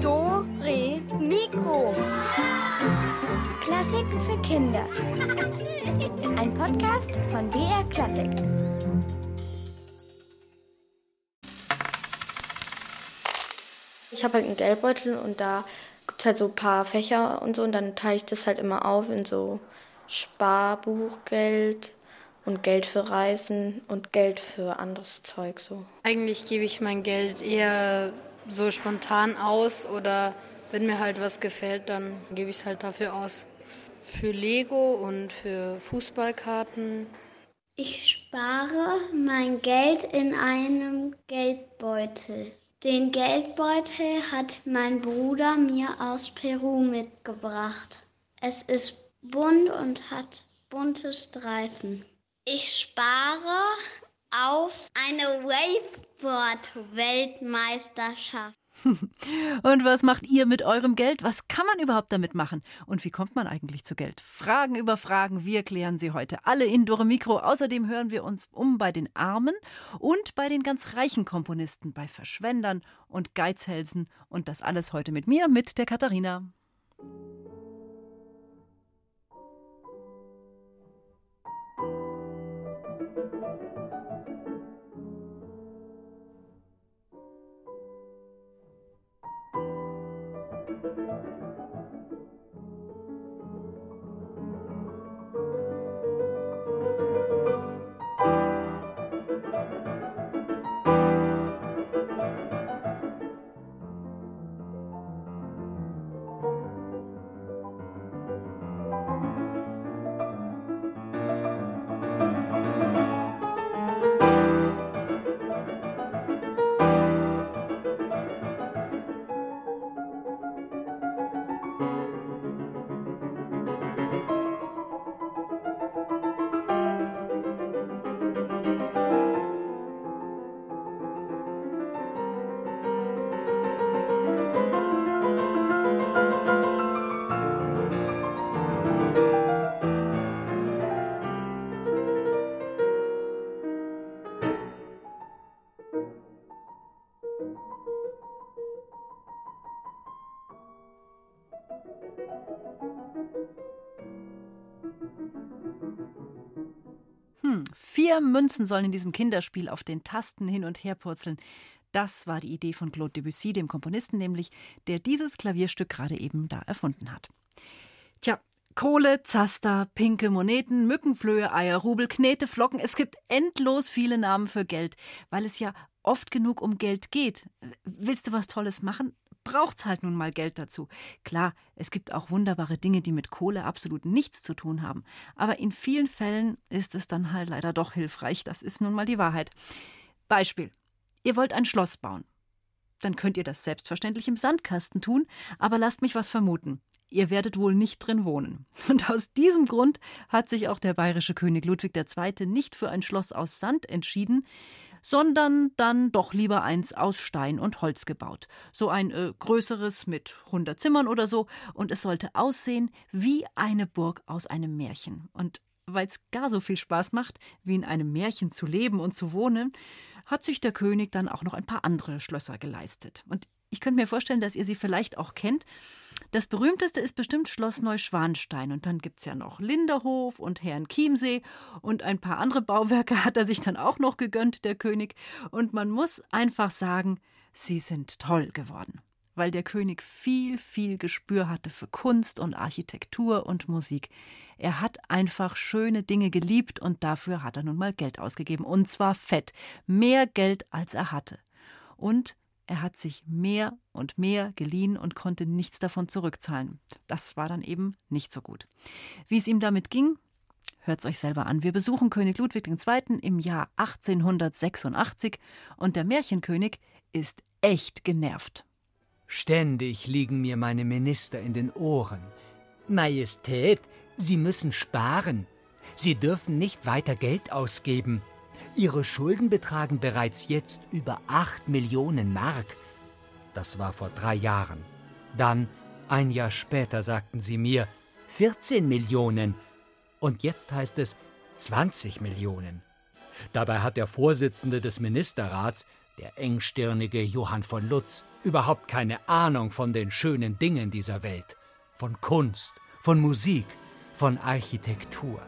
Do, Re, Mikro. Klassiken für Kinder. Ein Podcast von BR Klassik. Ich habe halt einen Geldbeutel und da gibt es halt so ein paar Fächer und so und dann teile ich das halt immer auf in so Sparbuchgeld und Geld für Reisen und Geld für anderes Zeug so. Eigentlich gebe ich mein Geld eher so spontan aus oder wenn mir halt was gefällt, dann gebe ich es halt dafür aus. Für Lego und für Fußballkarten. Ich spare mein Geld in einem Geldbeutel. Den Geldbeutel hat mein Bruder mir aus Peru mitgebracht. Es ist bunt und hat bunte Streifen. Ich spare auf eine Waveboard-Weltmeisterschaft. Und was macht ihr mit eurem Geld? Was kann man überhaupt damit machen? Und wie kommt man eigentlich zu Geld? Fragen über Fragen, wir klären sie heute alle in Dore Mikro. Außerdem hören wir uns um bei den Armen und bei den ganz reichen Komponisten, bei Verschwendern und Geizhälsen. Und das alles heute mit mir, mit der Katharina. Vier Münzen sollen in diesem Kinderspiel auf den Tasten hin und her purzeln. Das war die Idee von Claude Debussy, dem Komponisten nämlich, der dieses Klavierstück gerade eben da erfunden hat. Tja, Kohle, Zaster, pinke Moneten, Mückenflöhe, Eier, Rubel, Knete, Flocken. Es gibt endlos viele Namen für Geld, weil es ja oft genug um Geld geht. Willst du was Tolles machen? Braucht's halt nun mal Geld dazu. Klar, es gibt auch wunderbare Dinge, die mit Kohle absolut nichts zu tun haben. Aber in vielen Fällen ist es dann halt leider doch hilfreich. Das ist nun mal die Wahrheit. Beispiel. Ihr wollt ein Schloss bauen. Dann könnt ihr das selbstverständlich im Sandkasten tun, aber lasst mich was vermuten. Ihr werdet wohl nicht drin wohnen. Und aus diesem Grund hat sich auch der bayerische König Ludwig II. nicht für ein Schloss aus Sand entschieden, sondern dann doch lieber eins aus Stein und Holz gebaut. So ein äh, größeres mit 100 Zimmern oder so. Und es sollte aussehen wie eine Burg aus einem Märchen. Und weil es gar so viel Spaß macht, wie in einem Märchen zu leben und zu wohnen, hat sich der König dann auch noch ein paar andere Schlösser geleistet. Und ich könnte mir vorstellen, dass ihr sie vielleicht auch kennt. Das berühmteste ist bestimmt Schloss Neuschwanstein. Und dann gibt es ja noch Linderhof und Herrn Chiemsee und ein paar andere Bauwerke hat er sich dann auch noch gegönnt, der König. Und man muss einfach sagen, sie sind toll geworden. Weil der König viel, viel Gespür hatte für Kunst und Architektur und Musik. Er hat einfach schöne Dinge geliebt und dafür hat er nun mal Geld ausgegeben. Und zwar fett. Mehr Geld, als er hatte. Und er hat sich mehr und mehr geliehen und konnte nichts davon zurückzahlen. Das war dann eben nicht so gut. Wie es ihm damit ging, hört's euch selber an. Wir besuchen König Ludwig II. im Jahr 1886 und der Märchenkönig ist echt genervt. Ständig liegen mir meine Minister in den Ohren. Majestät, Sie müssen sparen. Sie dürfen nicht weiter Geld ausgeben. Ihre Schulden betragen bereits jetzt über 8 Millionen Mark. Das war vor drei Jahren. Dann, ein Jahr später, sagten sie mir 14 Millionen. Und jetzt heißt es 20 Millionen. Dabei hat der Vorsitzende des Ministerrats, der engstirnige Johann von Lutz, überhaupt keine Ahnung von den schönen Dingen dieser Welt, von Kunst, von Musik, von Architektur.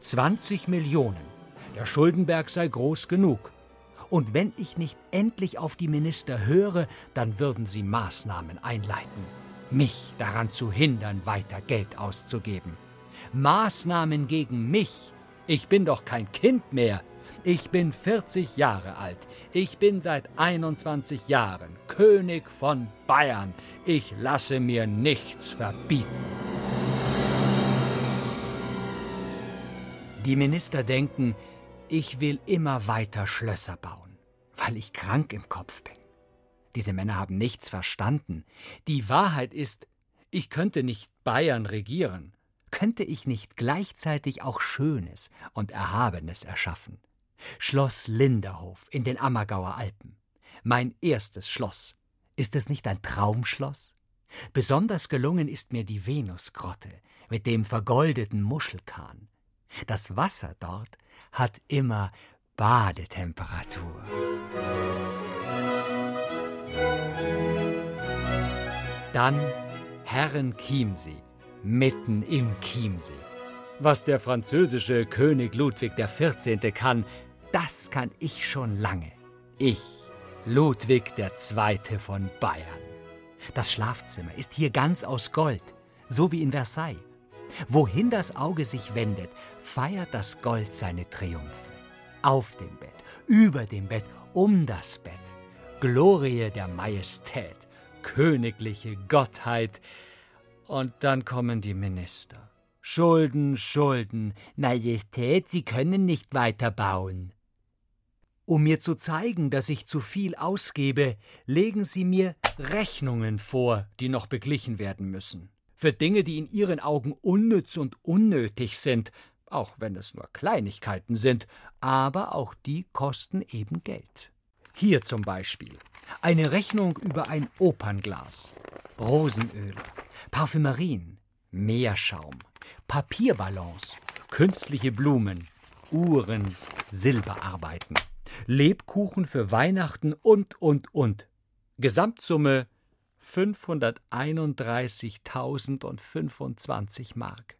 20 Millionen. Der Schuldenberg sei groß genug. Und wenn ich nicht endlich auf die Minister höre, dann würden sie Maßnahmen einleiten, mich daran zu hindern, weiter Geld auszugeben. Maßnahmen gegen mich. Ich bin doch kein Kind mehr. Ich bin 40 Jahre alt. Ich bin seit 21 Jahren König von Bayern. Ich lasse mir nichts verbieten. Die Minister denken, ich will immer weiter Schlösser bauen, weil ich krank im Kopf bin. Diese Männer haben nichts verstanden. Die Wahrheit ist, ich könnte nicht Bayern regieren, könnte ich nicht gleichzeitig auch Schönes und Erhabenes erschaffen. Schloss Linderhof in den Ammergauer Alpen. Mein erstes Schloss. Ist es nicht ein Traumschloss? Besonders gelungen ist mir die Venusgrotte mit dem vergoldeten Muschelkahn. Das Wasser dort hat immer Badetemperatur. Dann Herren Chiemsee, mitten im Chiemsee. Was der französische König Ludwig XIV. kann, das kann ich schon lange. Ich, Ludwig II. von Bayern. Das Schlafzimmer ist hier ganz aus Gold, so wie in Versailles. Wohin das Auge sich wendet, feiert das Gold seine Triumphe. Auf dem Bett, über dem Bett, um das Bett. Glorie der Majestät, königliche Gottheit. Und dann kommen die Minister. Schulden, Schulden. Majestät, Sie können nicht weiter bauen. Um mir zu zeigen, dass ich zu viel ausgebe, legen Sie mir Rechnungen vor, die noch beglichen werden müssen für Dinge, die in ihren Augen unnütz und unnötig sind, auch wenn es nur Kleinigkeiten sind, aber auch die kosten eben Geld. Hier zum Beispiel eine Rechnung über ein Opernglas, Rosenöl, Parfümerien, Meerschaum, Papierballons, künstliche Blumen, Uhren, Silberarbeiten, Lebkuchen für Weihnachten und, und, und. Gesamtsumme 531.025 Mark,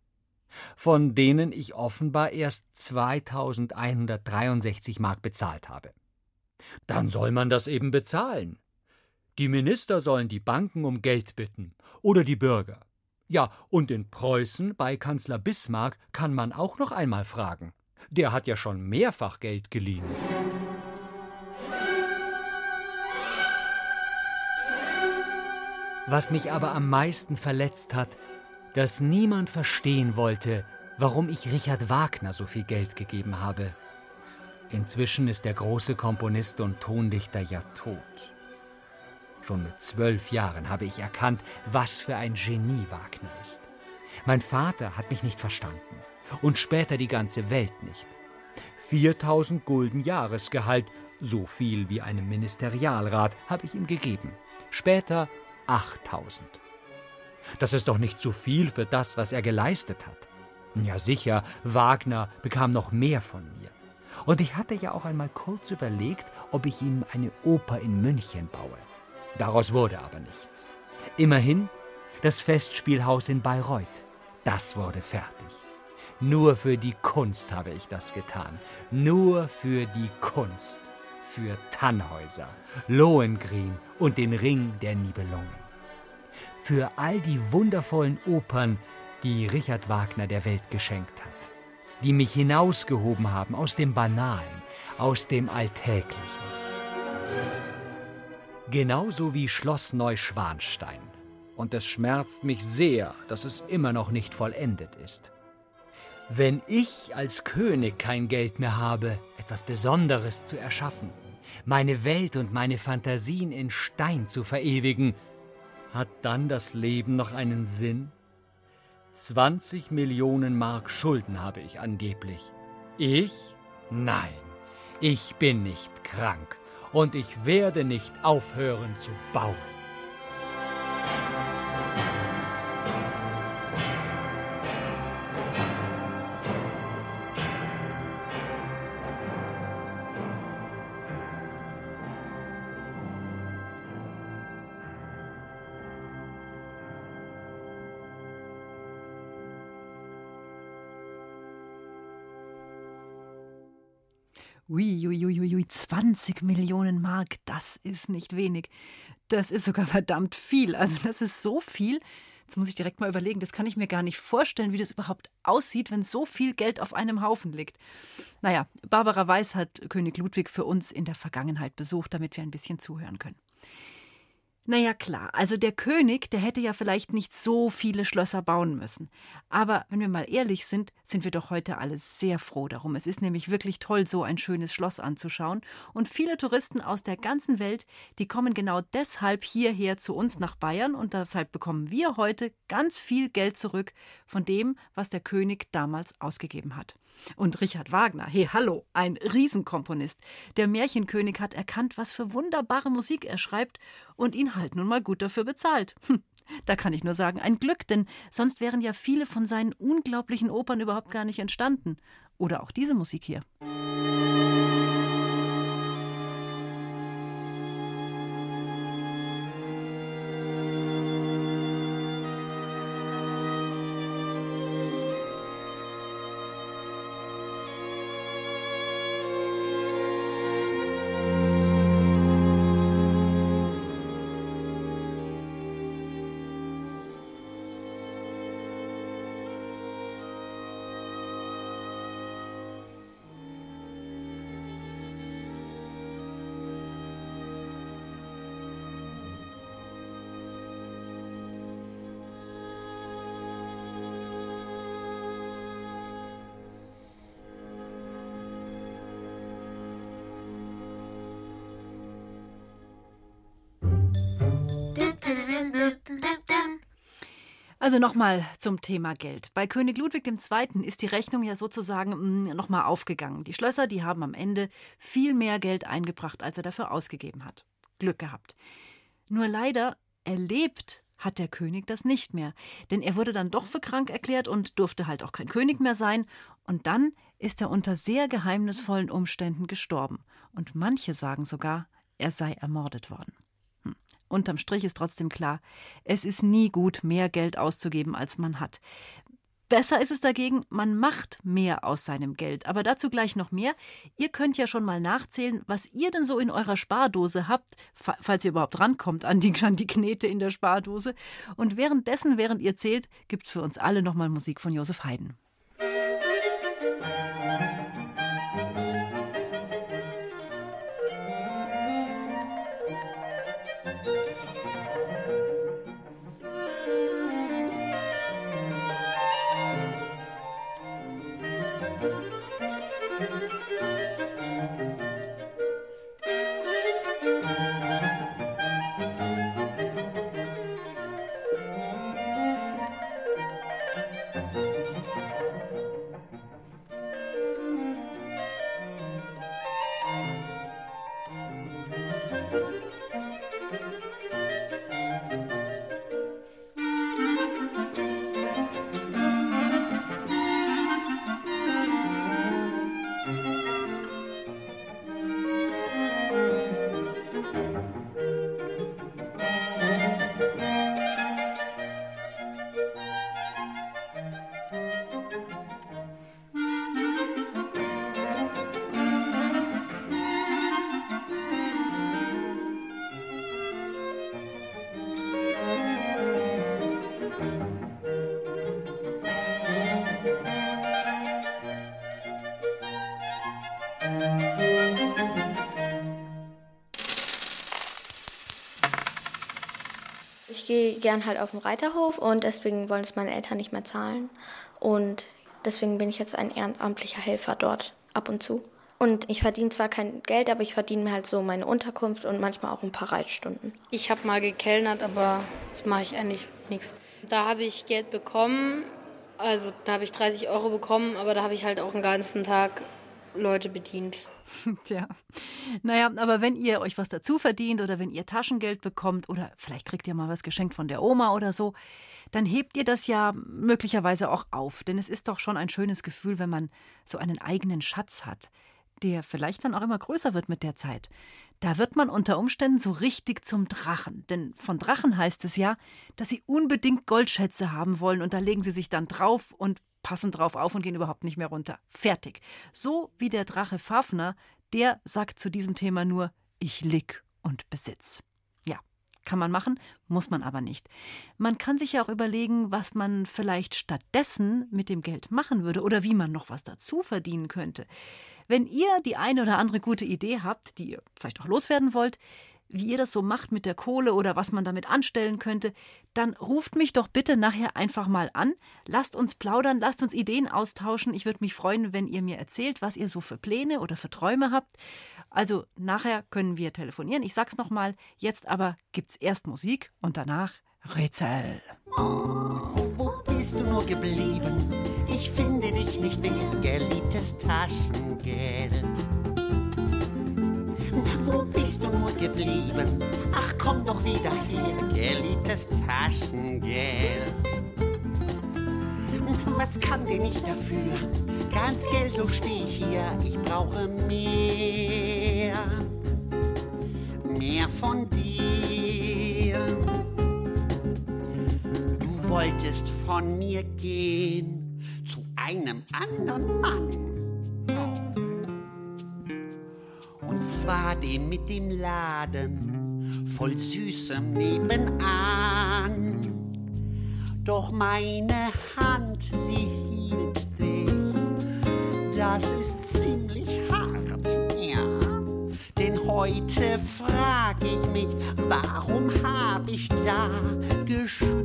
von denen ich offenbar erst 2.163 Mark bezahlt habe. Dann soll man das eben bezahlen. Die Minister sollen die Banken um Geld bitten oder die Bürger. Ja, und in Preußen bei Kanzler Bismarck kann man auch noch einmal fragen. Der hat ja schon mehrfach Geld geliehen. Was mich aber am meisten verletzt hat, dass niemand verstehen wollte, warum ich Richard Wagner so viel Geld gegeben habe. Inzwischen ist der große Komponist und Tondichter ja tot. Schon mit zwölf Jahren habe ich erkannt, was für ein Genie Wagner ist. Mein Vater hat mich nicht verstanden und später die ganze Welt nicht. 4000 Gulden Jahresgehalt, so viel wie einem Ministerialrat, habe ich ihm gegeben. Später 8000. Das ist doch nicht zu viel für das, was er geleistet hat. Ja sicher, Wagner bekam noch mehr von mir. Und ich hatte ja auch einmal kurz überlegt, ob ich ihm eine Oper in München baue. Daraus wurde aber nichts. Immerhin das Festspielhaus in Bayreuth. Das wurde fertig. Nur für die Kunst habe ich das getan. Nur für die Kunst für Tannhäuser, Lohengrin und den Ring der Nibelungen. Für all die wundervollen Opern, die Richard Wagner der Welt geschenkt hat, die mich hinausgehoben haben aus dem Banalen, aus dem Alltäglichen. Genauso wie Schloss Neuschwanstein. Und es schmerzt mich sehr, dass es immer noch nicht vollendet ist. Wenn ich als König kein Geld mehr habe, etwas Besonderes zu erschaffen, meine Welt und meine Fantasien in Stein zu verewigen, hat dann das Leben noch einen Sinn? 20 Millionen Mark Schulden habe ich angeblich. Ich? Nein, ich bin nicht krank und ich werde nicht aufhören zu bauen. 20 Millionen Mark, das ist nicht wenig. Das ist sogar verdammt viel. Also das ist so viel. Jetzt muss ich direkt mal überlegen, das kann ich mir gar nicht vorstellen, wie das überhaupt aussieht, wenn so viel Geld auf einem Haufen liegt. Naja, Barbara Weiß hat König Ludwig für uns in der Vergangenheit besucht, damit wir ein bisschen zuhören können. Naja, klar. Also der König, der hätte ja vielleicht nicht so viele Schlösser bauen müssen. Aber wenn wir mal ehrlich sind, sind wir doch heute alle sehr froh darum. Es ist nämlich wirklich toll, so ein schönes Schloss anzuschauen. Und viele Touristen aus der ganzen Welt, die kommen genau deshalb hierher zu uns nach Bayern. Und deshalb bekommen wir heute ganz viel Geld zurück von dem, was der König damals ausgegeben hat. Und Richard Wagner, hey, hallo, ein Riesenkomponist. Der Märchenkönig hat erkannt, was für wunderbare Musik er schreibt und ihn halt nun mal gut dafür bezahlt. Hm, da kann ich nur sagen, ein Glück, denn sonst wären ja viele von seinen unglaublichen Opern überhaupt gar nicht entstanden. Oder auch diese Musik hier. Also nochmal zum Thema Geld. Bei König Ludwig II. ist die Rechnung ja sozusagen mm, nochmal aufgegangen. Die Schlösser, die haben am Ende viel mehr Geld eingebracht, als er dafür ausgegeben hat. Glück gehabt. Nur leider erlebt hat der König das nicht mehr. Denn er wurde dann doch für krank erklärt und durfte halt auch kein König mehr sein. Und dann ist er unter sehr geheimnisvollen Umständen gestorben. Und manche sagen sogar, er sei ermordet worden. Unterm Strich ist trotzdem klar, es ist nie gut, mehr Geld auszugeben, als man hat. Besser ist es dagegen, man macht mehr aus seinem Geld. Aber dazu gleich noch mehr. Ihr könnt ja schon mal nachzählen, was ihr denn so in eurer Spardose habt, falls ihr überhaupt rankommt an die, an die Knete in der Spardose. Und währenddessen, während ihr zählt, gibt es für uns alle nochmal Musik von Josef Haydn. Gern halt auf den Reiterhof und deswegen wollen es meine Eltern nicht mehr zahlen. Und deswegen bin ich jetzt ein ehrenamtlicher Helfer dort ab und zu. Und ich verdiene zwar kein Geld, aber ich verdiene mir halt so meine Unterkunft und manchmal auch ein paar Reitstunden. Ich habe mal gekellnert, aber das mache ich eigentlich nichts. Da habe ich Geld bekommen, also da habe ich 30 Euro bekommen, aber da habe ich halt auch den ganzen Tag Leute bedient. Tja, naja, aber wenn ihr euch was dazu verdient oder wenn ihr Taschengeld bekommt oder vielleicht kriegt ihr mal was geschenkt von der Oma oder so, dann hebt ihr das ja möglicherweise auch auf. Denn es ist doch schon ein schönes Gefühl, wenn man so einen eigenen Schatz hat, der vielleicht dann auch immer größer wird mit der Zeit. Da wird man unter Umständen so richtig zum Drachen. Denn von Drachen heißt es ja, dass sie unbedingt Goldschätze haben wollen und da legen sie sich dann drauf und passen drauf auf und gehen überhaupt nicht mehr runter. Fertig. So wie der Drache Fafner, der sagt zu diesem Thema nur ich lieg und besitz. Ja, kann man machen, muss man aber nicht. Man kann sich ja auch überlegen, was man vielleicht stattdessen mit dem Geld machen würde oder wie man noch was dazu verdienen könnte. Wenn ihr die eine oder andere gute Idee habt, die ihr vielleicht auch loswerden wollt, wie ihr das so macht mit der Kohle oder was man damit anstellen könnte, dann ruft mich doch bitte nachher einfach mal an. Lasst uns plaudern, lasst uns Ideen austauschen. Ich würde mich freuen, wenn ihr mir erzählt, was ihr so für Pläne oder für Träume habt. Also nachher können wir telefonieren. Ich sag's nochmal. Jetzt aber gibt's erst Musik und danach Rätsel. Wo bist du nur geblieben? Ich finde dich nicht mehr, geliebtes Taschengeld. Wo bist du nur geblieben? Ach, komm doch wieder her, geliebtes Taschengeld. Was kann denn ich dafür? Ganz geldlos stehe ich hier, ich brauche mehr. Mehr von dir. Du wolltest von mir gehen zu einem anderen Mann. Und zwar dem mit dem Laden voll süßem Nebenan. Doch meine Hand, sie hielt dich. Das ist ziemlich hart, ja. Denn heute frag ich mich, warum hab ich da gespart?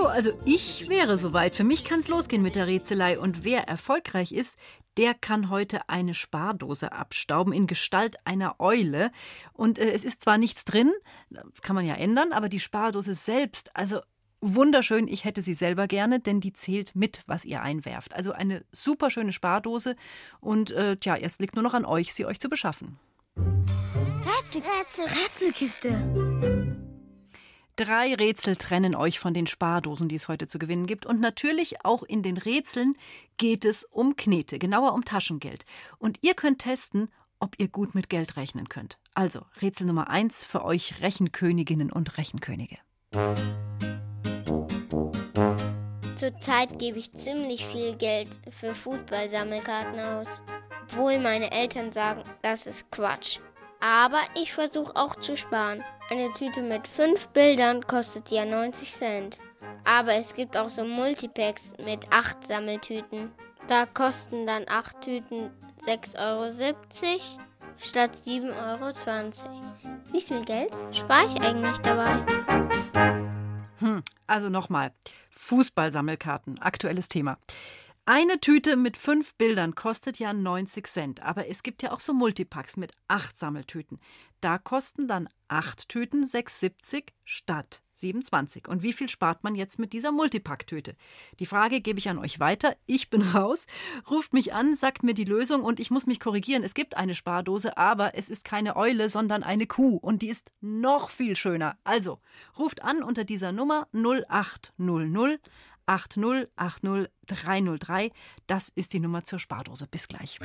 So, also ich wäre soweit. Für mich kann es losgehen mit der Rätselei. Und wer erfolgreich ist, der kann heute eine Spardose abstauben in Gestalt einer Eule. Und äh, es ist zwar nichts drin, das kann man ja ändern, aber die Spardose selbst, also wunderschön, ich hätte sie selber gerne, denn die zählt mit, was ihr einwerft. Also eine super schöne Spardose. Und äh, tja, erst liegt nur noch an euch, sie euch zu beschaffen. Rätsel, Rätsel, Rätselkiste. Drei Rätsel trennen euch von den Spardosen, die es heute zu gewinnen gibt. Und natürlich auch in den Rätseln geht es um Knete, genauer um Taschengeld. Und ihr könnt testen, ob ihr gut mit Geld rechnen könnt. Also, Rätsel Nummer eins für euch Rechenköniginnen und Rechenkönige. Zurzeit gebe ich ziemlich viel Geld für Fußballsammelkarten aus. Obwohl meine Eltern sagen, das ist Quatsch. Aber ich versuche auch zu sparen. Eine Tüte mit fünf Bildern kostet ja 90 Cent. Aber es gibt auch so Multipacks mit acht Sammeltüten. Da kosten dann acht Tüten 6,70 Euro statt 7,20 Euro. Wie viel Geld spare ich eigentlich dabei? Hm, also nochmal. Fußballsammelkarten, aktuelles Thema. Eine Tüte mit fünf Bildern kostet ja 90 Cent, aber es gibt ja auch so Multipacks mit acht Sammeltüten. Da kosten dann acht Tüten 6,70 statt 27. Und wie viel spart man jetzt mit dieser Multipack-Tüte? Die Frage gebe ich an euch weiter. Ich bin raus. Ruft mich an, sagt mir die Lösung und ich muss mich korrigieren. Es gibt eine Spardose, aber es ist keine Eule, sondern eine Kuh und die ist noch viel schöner. Also, ruft an unter dieser Nummer 0800 8080303. Das ist die Nummer zur Spardose. Bis gleich.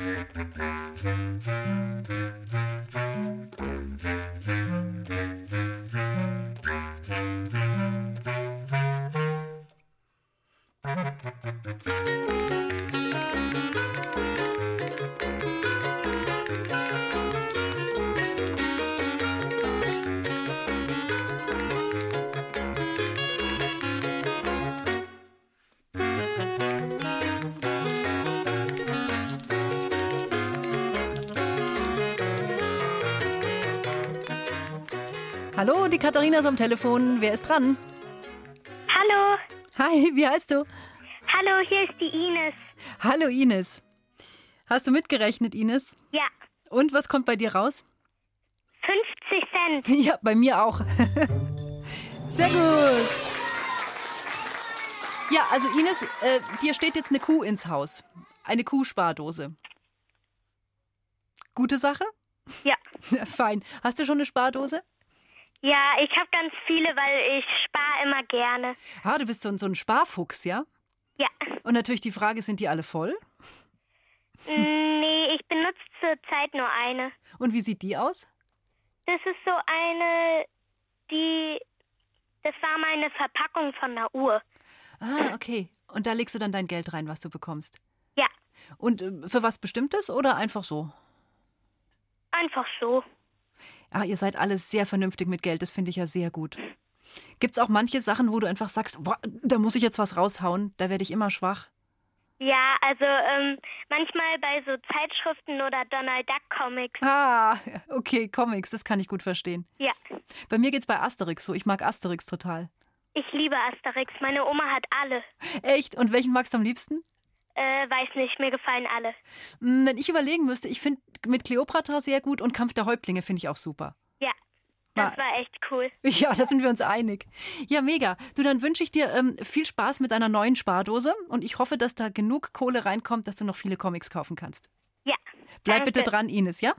Hallo, die Katharina ist am Telefon. Wer ist dran? Hallo. Hi, wie heißt du? Hallo, hier ist die Ines. Hallo Ines. Hast du mitgerechnet, Ines? Ja. Und was kommt bei dir raus? 50 Cent. Ja, bei mir auch. Sehr gut. Ja, also Ines, äh, dir steht jetzt eine Kuh ins Haus. Eine Kuhspardose. Gute Sache? Ja. Fein. Hast du schon eine Spardose? Ja, ich habe ganz viele, weil ich spare immer gerne. Ah, du bist so, so ein Sparfuchs, ja? Ja. Und natürlich die Frage, sind die alle voll? Nee, ich benutze zurzeit nur eine. Und wie sieht die aus? Das ist so eine, die Das war meine Verpackung von der Uhr. Ah, okay. Und da legst du dann dein Geld rein, was du bekommst. Ja, Und äh, für was Bestimmtes oder einfach so? einfach so. Ah, ihr seid alles sehr vernünftig mit Geld, das finde ich ja sehr gut. Gibt es auch manche Sachen, wo du einfach sagst, boah, da muss ich jetzt was raushauen, da werde ich immer schwach? Ja, also ähm, manchmal bei so Zeitschriften oder Donald Duck Comics. Ah, okay, Comics, das kann ich gut verstehen. Ja, Bei mir geht's bei Asterix so, ich mag Asterix total. ich liebe Asterix. Meine Oma hat alle. Echt? Und welchen magst du am liebsten? Äh, weiß nicht, mir gefallen alle. Hm, Wenn ich überlegen müsste, ich finde mit Kleopatra sehr gut und Kampf der Häuptlinge finde ich auch super. Ja, das war echt cool. Ja, da sind wir uns einig. Ja, mega. Du, dann wünsche ich dir ähm, viel Spaß mit deiner neuen Spardose und ich hoffe, dass da genug Kohle reinkommt, dass du noch viele Comics kaufen kannst. Ja. Bleib bitte dran, Ines, ja?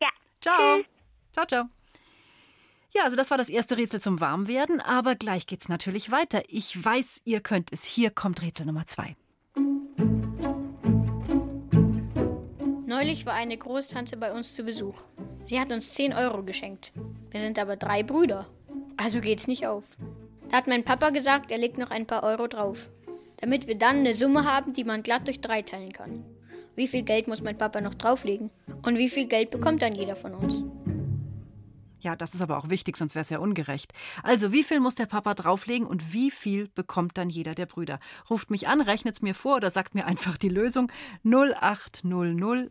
Ja. Ciao. Tschüss. Ciao, ciao. Ja, also das war das erste Rätsel zum Warmwerden, aber gleich geht's natürlich weiter. Ich weiß, ihr könnt es. Hier kommt Rätsel Nummer zwei. Neulich war eine Großtante bei uns zu Besuch. Sie hat uns 10 Euro geschenkt. Wir sind aber drei Brüder. Also geht's nicht auf. Da hat mein Papa gesagt, er legt noch ein paar Euro drauf. Damit wir dann eine Summe haben, die man glatt durch drei teilen kann. Wie viel Geld muss mein Papa noch drauflegen? Und wie viel Geld bekommt dann jeder von uns? Ja, das ist aber auch wichtig, sonst wäre es ja ungerecht. Also, wie viel muss der Papa drauflegen und wie viel bekommt dann jeder der Brüder? Ruft mich an, rechnet's mir vor oder sagt mir einfach die Lösung 0800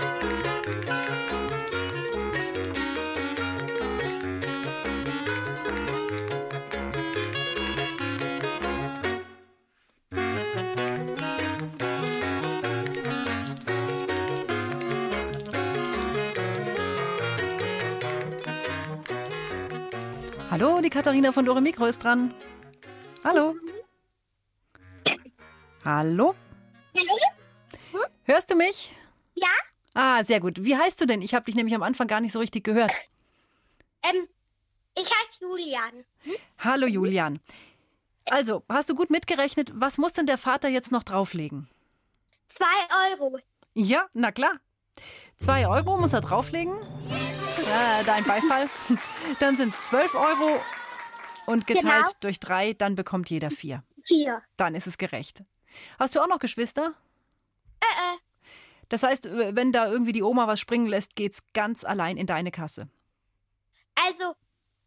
Hallo, die Katharina von Dore Mikro ist dran. Hallo. Hallo? Hörst du mich? Ja? Ah, sehr gut. Wie heißt du denn? Ich habe dich nämlich am Anfang gar nicht so richtig gehört. Ähm, ich heiße Julian. Hallo Julian. Also, hast du gut mitgerechnet? Was muss denn der Vater jetzt noch drauflegen? Zwei Euro. Ja, na klar. Zwei Euro muss er drauflegen. Ja, dein Beifall. Dann sind es zwölf Euro und geteilt Genau. durch drei, dann bekommt jeder vier. Vier. Dann ist es gerecht. Hast du auch noch Geschwister? Äh, äh. Das heißt, wenn da irgendwie die Oma was springen lässt, geht's ganz allein in deine Kasse. Also,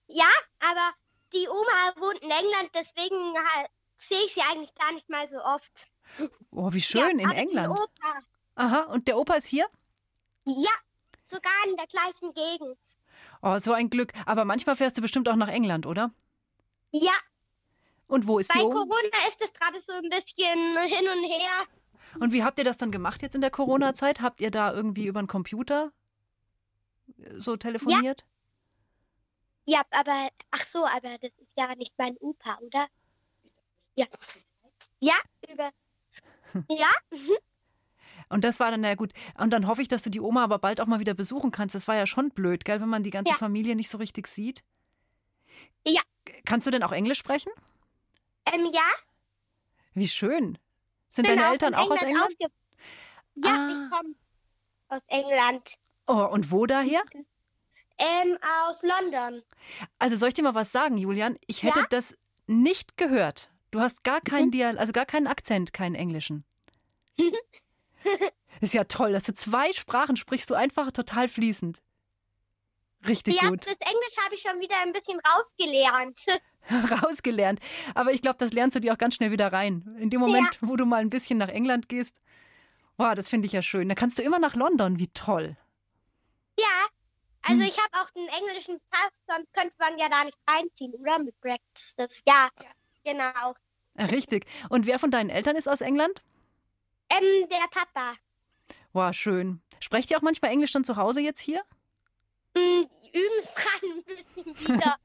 ja, aber die Oma wohnt in England, deswegen halt, sehe ich sie eigentlich gar nicht mal so oft. Oh, wie schön ja, in England. Aha, und der Opa ist hier? ja, sogar in der gleichen Gegend. Oh, so ein Glück. Aber manchmal fährst du bestimmt auch nach England, oder? Ja, Und wo ist bei Oma? Corona ist es gerade so ein bisschen hin und her. Und wie habt ihr das dann gemacht jetzt in der Corona-Zeit? Habt ihr da irgendwie über den Computer äh, so telefoniert? Ja, aber, ach so, aber das ist ja nicht mein Opa, oder? Ja. Ja, über. Ja, mhm. Und das war dann, na gut. Und dann hoffe ich, dass du die Oma aber bald auch mal wieder besuchen kannst. Das war ja schon blöd, gell, wenn man die ganze Ja. Familie nicht so richtig sieht. Ja. Kannst du denn auch Englisch sprechen? ähm, ja. Wie schön. Sind bin deine auch Eltern auch aus England? Ja, Ah. ich komme aus England. Oh, und wo daher? Ähm, aus London. Also soll ich dir mal was sagen, Julian? Ich hätte Ja? das nicht gehört. Du hast gar keinen Dial also gar keinen Akzent, keinen englischen. Ist ja toll, dass du zwei Sprachen sprichst, du einfach total fließend. Richtig ja, gut. das Englisch habe ich schon wieder ein bisschen rausgelernt. Rausgelernt. Aber ich glaube, das lernst du dir auch ganz schnell wieder rein. In dem Moment, wo du mal ein bisschen nach England gehst. Boah, das finde ich ja schön. Da kannst du immer nach London. Wie toll. ja, also Hm. ich habe auch einen englischen Pass, sonst könnte man ja da nicht reinziehen, oder? Mit Brexit. Ja, genau. Ja, richtig. Und wer von deinen Eltern ist aus England? Ähm, der Papa. Boah, schön. Sprecht ihr auch manchmal Englisch dann zu Hause jetzt hier? Hm, üben es dran ein bisschen wieder.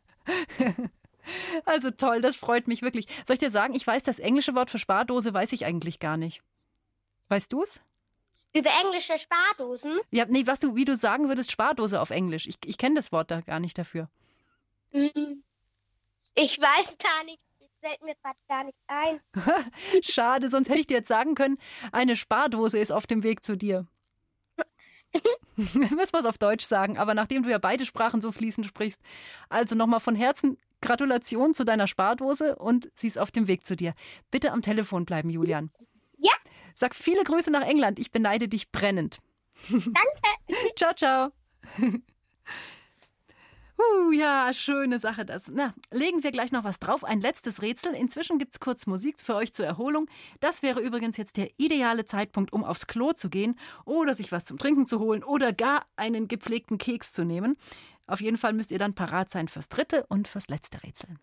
Also toll, das freut mich wirklich. Soll ich dir sagen, ich weiß das englische Wort für Spardose weiß ich eigentlich gar nicht. Weißt du's? Über englische Spardosen? Ja, nee, was du, wie du sagen würdest, Spardose auf Englisch. Ich, ich kenne das Wort da gar nicht dafür. Hm, Ich weiß gar nicht. Fällt mir gerade gar nicht ein. Schade, sonst hätte ich dir jetzt sagen können, eine Spardose ist auf dem Weg zu dir. Müssen wir es auf Deutsch sagen, aber nachdem du ja beide Sprachen so fließend sprichst. Also nochmal von Herzen Gratulation zu deiner Spardose und sie ist auf dem Weg zu dir. Bitte am Telefon bleiben, Julian. Ja. Sag viele Grüße nach England. Ich beneide dich brennend. Danke. ciao, ciao. Uh, ja, schöne Sache das. Na, legen wir gleich noch was drauf. Ein letztes Rätsel. Inzwischen gibt es kurz Musik für euch zur Erholung. Das wäre übrigens jetzt der ideale Zeitpunkt, um aufs Klo zu gehen oder sich was zum Trinken zu holen oder gar einen gepflegten Keks zu nehmen. Auf jeden Fall müsst ihr dann parat sein fürs dritte und fürs letzte Rätsel.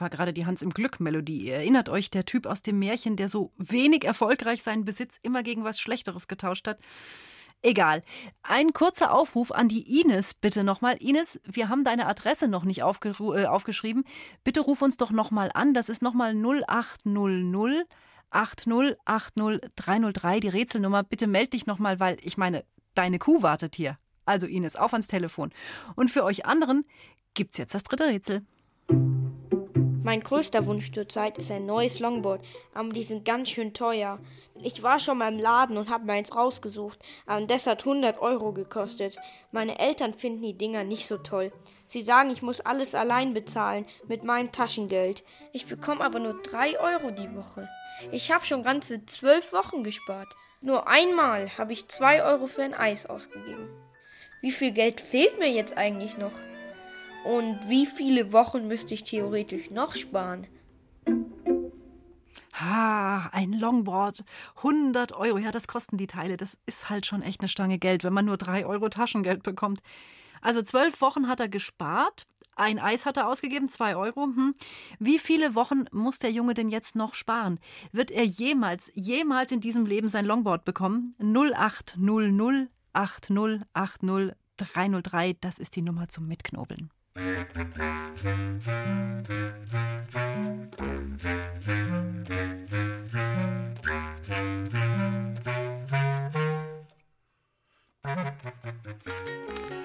War gerade die Hans im Glück-Melodie. Ihr erinnert euch, der Typ aus dem Märchen, der so wenig erfolgreich seinen Besitz immer gegen was Schlechteres getauscht hat. Egal. Ein kurzer Aufruf an die Ines, bitte nochmal. Ines, wir haben deine Adresse noch nicht äh, aufgeschrieben. Bitte ruf uns doch nochmal an. Das ist nochmal 0800 8080303, die Rätselnummer. Bitte meld dich nochmal, weil ich meine, deine Kuh wartet hier. Also Ines, auf ans Telefon. Und für euch anderen gibt's jetzt das dritte Rätsel. Mein größter Wunsch zurzeit ist ein neues Longboard, aber die sind ganz schön teuer. Ich war schon mal im Laden und habe meins rausgesucht, aber das hat 100 Euro gekostet. Meine Eltern finden die Dinger nicht so toll. Sie sagen, ich muss alles allein bezahlen mit meinem Taschengeld. Ich bekomme aber nur 3 Euro die Woche. Ich habe schon ganze 12 Wochen gespart. Nur einmal habe ich 2 Euro für ein Eis ausgegeben. Wie viel Geld fehlt mir jetzt eigentlich noch? Und wie viele Wochen müsste ich theoretisch noch sparen? Ha, ein Longboard, 100 Euro. Ja, das kosten die Teile. Das ist halt schon echt eine Stange Geld, wenn man nur 3 Euro Taschengeld bekommt. Also zwölf Wochen hat er gespart. Ein Eis hat er ausgegeben, 2 Euro. Hm. Wie viele Wochen muss der Junge denn jetzt noch sparen? Wird er jemals, jemals in diesem Leben sein Longboard bekommen? 0800 8080 303, das ist die Nummer zum Mitknobeln.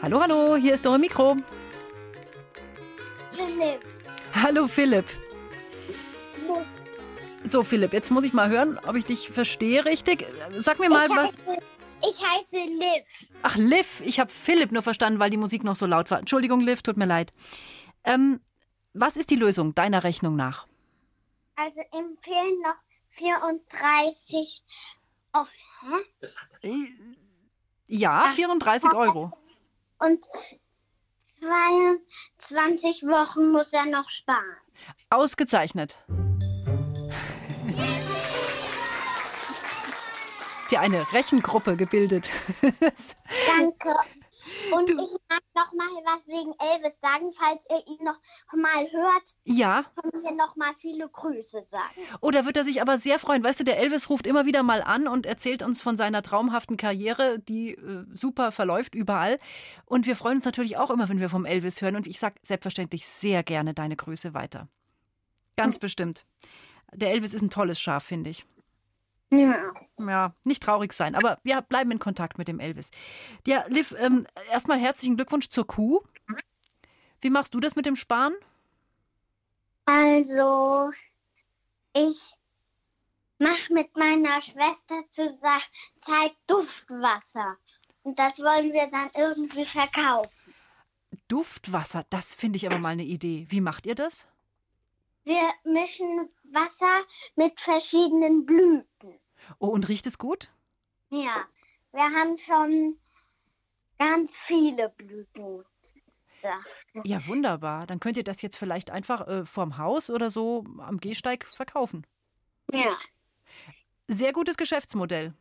Hallo, hallo, hier ist eure Mikro. Philipp. Hallo Philipp. So Philipp, jetzt muss ich mal hören, ob ich dich verstehe richtig. Sag mir mal was. Ich heiße Liv. Ach, Liv, ich habe Philipp nur verstanden, weil die Musik noch so laut war. Entschuldigung, Liv, tut mir leid. Ähm, was ist die Lösung deiner Rechnung nach? Also empfehlen noch 34 auf, hä? Ja, 34 Euro. Und 22 Wochen muss er noch sparen. Ausgezeichnet. Dir eine Rechengruppe gebildet. Danke. Und ich mag noch mal was wegen Elvis sagen, falls ihr ihn noch mal hört. ja, Von mir noch mal viele Grüße sagen. Oh, da wird er sich aber sehr freuen. Weißt du, der Elvis ruft immer wieder mal an und erzählt uns von seiner traumhaften Karriere, die äh, super verläuft überall. Und wir freuen uns natürlich auch immer, wenn wir vom Elvis hören. Und ich sage selbstverständlich sehr gerne deine Grüße weiter. Ganz bestimmt. Der Elvis ist ein tolles Schaf, finde ich. Ja. Ja, nicht traurig sein, aber wir bleiben in Kontakt mit dem Elvis. Ja, Liv, ähm, erstmal herzlichen Glückwunsch zur Kuh. Wie machst du das mit dem Sparen? Also, ich mache mit meiner Schwester zusammen Zeit Duftwasser. Und das wollen wir dann irgendwie verkaufen. Duftwasser, das finde ich aber mal eine Idee. Wie macht ihr das? Wir mischen Wasser mit verschiedenen Blüten. Oh, und riecht es gut? Ja, wir haben schon ganz viele Blüten. Ja. Wunderbar. Dann könnt ihr das jetzt vielleicht einfach äh, vorm Haus oder so am Gehsteig verkaufen. ja. Sehr gutes Geschäftsmodell.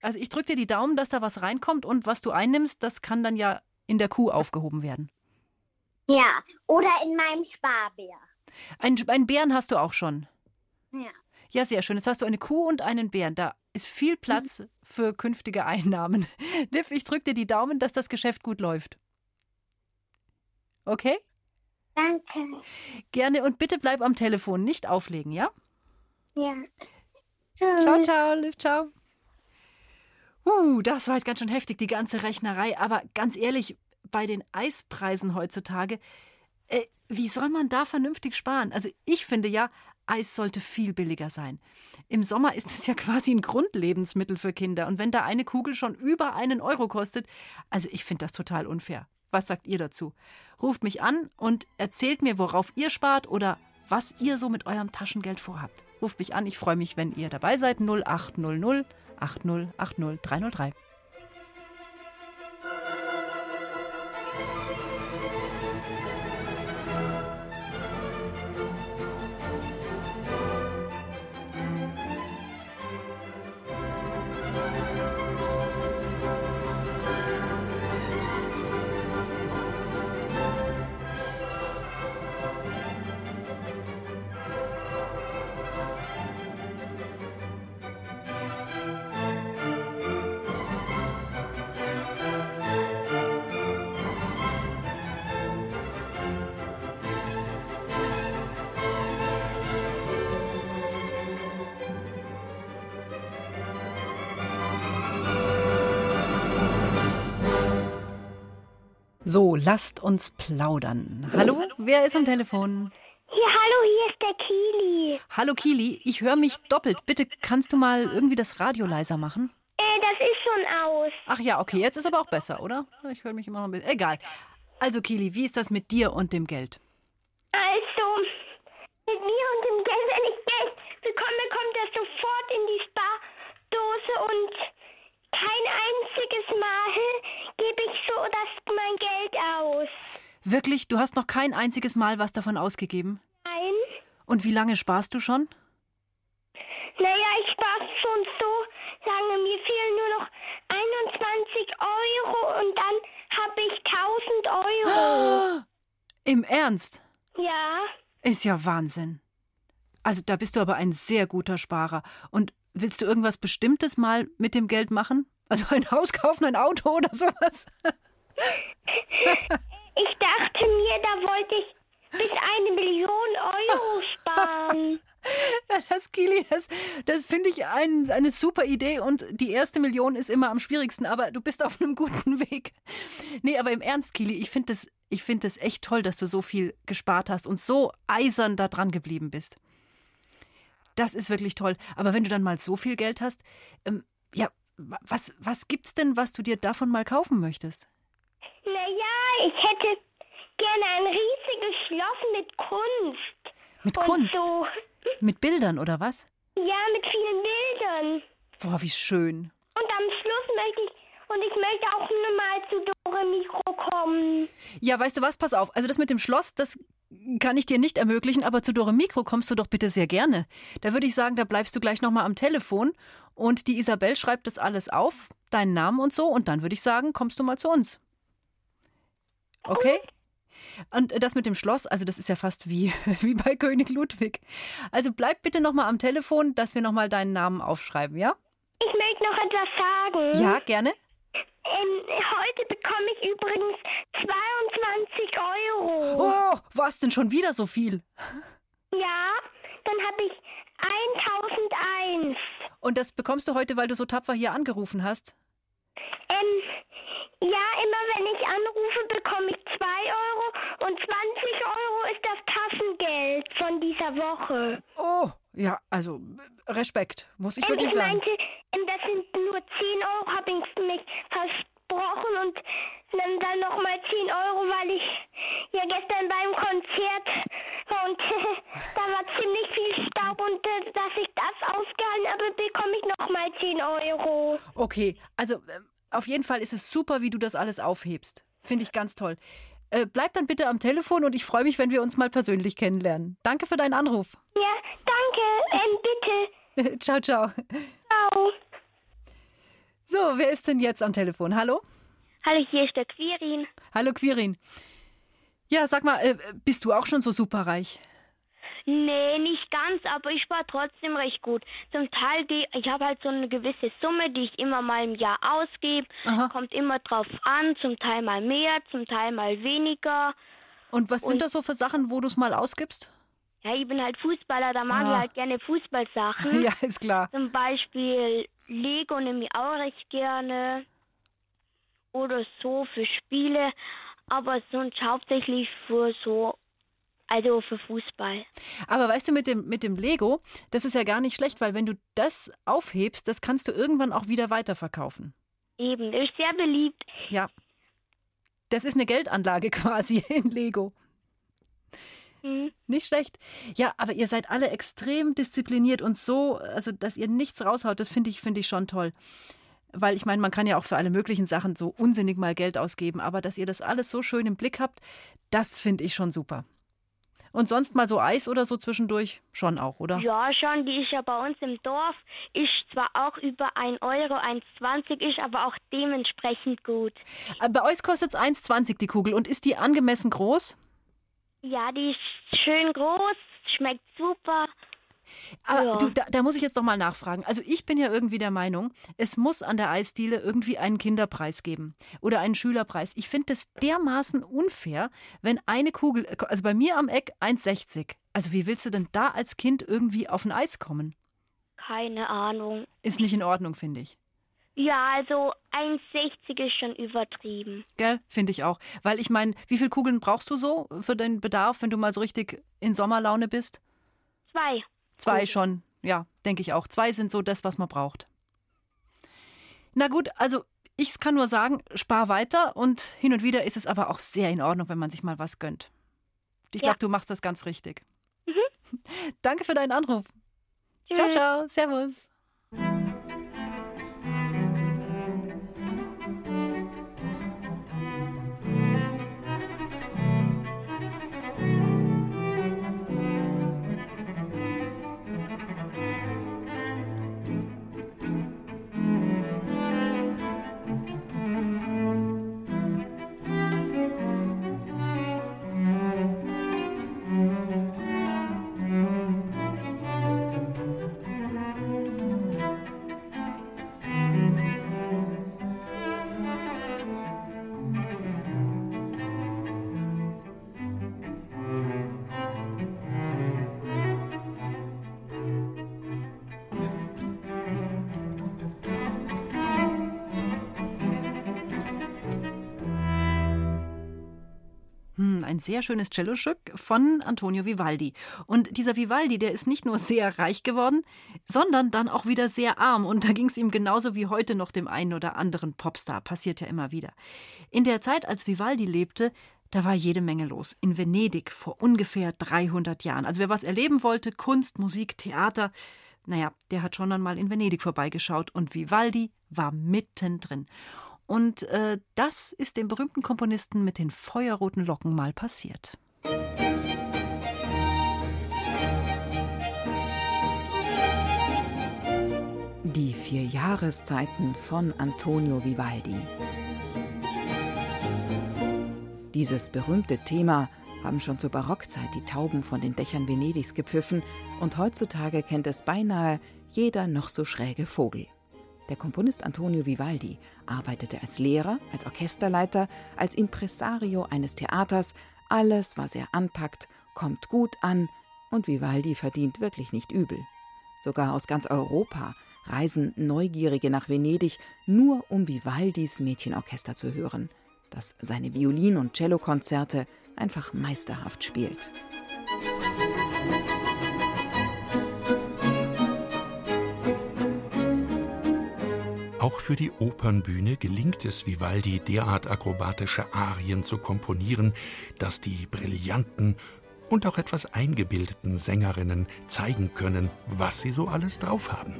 Also ich drücke dir die Daumen, dass da was reinkommt und was du einnimmst, das kann dann ja in der Kuh aufgehoben werden. Ja, oder in meinem Sparbär. Ein, einen Bären hast du auch schon. Ja. Ja, sehr schön. Jetzt hast du eine Kuh und einen Bären. Da ist viel Platz für künftige Einnahmen. Liv, ich drücke dir die Daumen, dass das Geschäft gut läuft. Okay? Danke. Gerne und bitte bleib am Telefon, nicht auflegen, ja? Ja. Tschüss. Ciao, ciao, Liv, ciao. Uh, das war jetzt ganz schön heftig, die ganze Rechnerei. Aber ganz ehrlich, bei den Eispreisen heutzutage, äh, wie soll man da vernünftig sparen? Also ich finde ja, Eis sollte viel billiger sein. Im Sommer ist es ja quasi ein Grundlebensmittel für Kinder. Und wenn da eine Kugel schon über einen Euro kostet, also ich finde das total unfair. Was sagt ihr dazu? Ruft mich an und erzählt mir, worauf ihr spart oder was ihr so mit eurem Taschengeld vorhabt. Ruft mich an, ich freue mich, wenn ihr dabei seid. 0800 8080 303. So, lasst uns plaudern. Hallo, wer ist am Telefon? Hier, hallo, hier ist der Kili. Hallo Kili, ich höre mich doppelt. Bitte kannst du mal irgendwie das Radio leiser machen? Äh, das ist schon aus. Ach ja, okay, jetzt ist aber auch besser, oder? Ich höre mich immer noch ein bisschen. Egal. Also Kili, wie ist das mit dir und dem Geld? Also, mit mir und dem Geld, wenn ich Geld bekomme, kommt das sofort in die Spardose und kein einziges Mal so das mein Geld aus. Wirklich, du hast noch kein einziges Mal was davon ausgegeben? Nein. Und wie lange sparst du schon? Naja, ich spare schon so lange. Mir fehlen nur noch 21 Euro und dann habe ich 1000 Euro. Im Ernst? Ja. Ist ja Wahnsinn. Also da bist du aber ein sehr guter Sparer. Und willst du irgendwas Bestimmtes mal mit dem Geld machen? Also ein Haus kaufen, ein Auto oder sowas? Ich dachte mir, da wollte ich bis eine Million Euro sparen. Ja, das Kili, das, das finde ich ein, eine super Idee und die erste Million ist immer am schwierigsten, aber du bist auf einem guten Weg. Nee, aber im Ernst, Kili, ich finde das, ich finde das echt toll, dass du so viel gespart hast und so eisern da dran geblieben bist. Das ist wirklich toll. Aber wenn du dann mal so viel Geld hast, ähm, ja, was, was gibt's denn, was du dir davon mal kaufen möchtest? Naja, ich hätte gerne ein riesiges Schloss mit Kunst. Mit Kunst? So. Mit Bildern oder was? Ja, mit vielen Bildern. Boah, wie schön. Und am Schluss möchte ich, und ich möchte auch nur mal zu Dore Mikro kommen. Ja, weißt du was, pass auf. Also das mit dem Schloss, das kann ich dir nicht ermöglichen, aber zu Dore Mikro kommst du doch bitte sehr gerne. Da würde ich sagen, da bleibst du gleich nochmal am Telefon und die Isabel schreibt das alles auf, deinen Namen und so, und dann würde ich sagen, kommst du mal zu uns. Okay? Und das mit dem Schloss, also das ist ja fast wie, wie bei König Ludwig. Also bleib bitte nochmal am Telefon, dass wir nochmal deinen Namen aufschreiben, ja? Ich möchte noch etwas sagen. Ja, gerne. Ähm, heute bekomme ich übrigens 22 Euro. Oh, was denn schon wieder so viel? Ja, dann habe ich 1001. Und das bekommst du heute, weil du so tapfer hier angerufen hast? Ähm, ja, immer wenn ich anrufe, bekomme ich 2 Euro und 20 Euro ist das Taschengeld von dieser Woche. Oh, ja, also Respekt, muss ich Ähm, wirklich ich sagen. meinte, ähm, das sind nur 10 Euro, habe ich mich versprochen und dann, dann nochmal 10 Euro, weil ich ja gestern beim Konzert war und da war ziemlich viel Staub und äh, dass ich das ausgehalten habe, bekomme ich nochmal 10 Euro. Okay, also ähm, auf jeden Fall ist es super, wie du das alles aufhebst. Finde ich ganz toll. Äh, bleib dann bitte am Telefon und ich freue mich, wenn wir uns mal persönlich kennenlernen. Danke für deinen Anruf. Ja, danke, ähm, bitte. ciao, ciao. Ciao. So, wer ist denn jetzt am Telefon? Hallo? Hallo, hier ist der Quirin. Hallo Quirin. Ja, sag mal, äh, bist du auch schon so superreich? Nee, nicht ganz, aber ich war trotzdem recht gut. Zum Teil, geh- ich habe halt so eine gewisse Summe, die ich immer mal im Jahr ausgebe. Aha. Kommt immer drauf an, zum Teil mal mehr, zum Teil mal weniger. Und was sind Und- das so für Sachen, wo du es mal ausgibst? Ja, ich bin halt Fußballer, da mag Ah. ich halt gerne Fußballsachen. Ja, ist klar. Zum Beispiel Lego nehme ich auch recht gerne. Oder so für Spiele. Aber sonst hauptsächlich für so, also für Fußball. Aber weißt du, mit dem, mit dem Lego, das ist ja gar nicht schlecht, weil wenn du das aufhebst, das kannst du irgendwann auch wieder weiterverkaufen. Eben, ist sehr beliebt. Ja. Das ist eine Geldanlage quasi in Lego. Mhm. Nicht schlecht. Ja, aber ihr seid alle extrem diszipliniert und so, also dass ihr nichts raushaut, das finde ich, finde ich schon toll. Weil ich meine, man kann ja auch für alle möglichen Sachen so unsinnig mal Geld ausgeben, aber dass ihr das alles so schön im Blick habt, das finde ich schon super. Und sonst mal so Eis oder so zwischendurch schon auch, oder? Ja, schon, die ist ja bei uns im Dorf, ist zwar auch über 1 Euro, 1,20, ist aber auch dementsprechend gut. Aber Bei euch kostet es 1,20 die Kugel und ist die angemessen groß? Ja, die ist schön groß, schmeckt super. Aber Ja. du, da, da muss ich jetzt doch mal nachfragen. Also ich bin ja irgendwie der Meinung, es muss an der Eisdiele irgendwie einen Kinderpreis geben oder einen Schülerpreis. Ich finde das dermaßen unfair, wenn eine Kugel, also bei mir am Eck 1,60. Also wie willst du denn da als Kind irgendwie auf ein Eis kommen? Keine Ahnung. Ist nicht in Ordnung, finde ich. Ja, also 1,60 ist schon übertrieben. Gell? Finde ich auch. Weil ich meine, wie viele Kugeln brauchst du so für deinen Bedarf, wenn du mal so richtig in Sommerlaune bist? Zwei. Zwei schon, ja, denke ich auch. Zwei sind so das, was man braucht. Na gut, also ich kann nur sagen, spar weiter und hin und wieder ist es aber auch sehr in Ordnung, wenn man sich mal was gönnt. Ich Ja. glaube, du machst das ganz richtig. Danke für deinen Anruf. Ciao, Tschüss. ciao, servus. Ein sehr schönes Cellostück von Antonio Vivaldi. Und dieser Vivaldi, der ist nicht nur sehr reich geworden, sondern dann auch wieder sehr arm. Und da ging es ihm genauso wie heute noch dem einen oder anderen Popstar. Passiert ja immer wieder. In der Zeit, als Vivaldi lebte, da war jede Menge los. In Venedig vor ungefähr 300 Jahren. Also wer was erleben wollte, Kunst, Musik, Theater, naja, der hat schon dann mal in Venedig vorbeigeschaut. Und Vivaldi war mittendrin. Und äh, das ist dem berühmten Komponisten mit den feuerroten Locken mal passiert. Die vier Jahreszeiten von Antonio Vivaldi. Dieses berühmte Thema haben schon zur Barockzeit die Tauben von den Dächern Venedigs gepfiffen und heutzutage kennt es beinahe jeder noch so schräge Vogel. Der Komponist Antonio Vivaldi arbeitete als Lehrer, als Orchesterleiter, als Impresario eines Theaters. Alles, was er anpackt, kommt gut an und Vivaldi verdient wirklich nicht übel. Sogar aus ganz Europa reisen Neugierige nach Venedig, nur um Vivaldis Mädchenorchester zu hören, das seine Violin- und Cellokonzerte einfach meisterhaft spielt. Auch für die Opernbühne gelingt es Vivaldi, derart akrobatische Arien zu komponieren, dass die brillanten und auch etwas eingebildeten Sängerinnen zeigen können, was sie so alles drauf haben.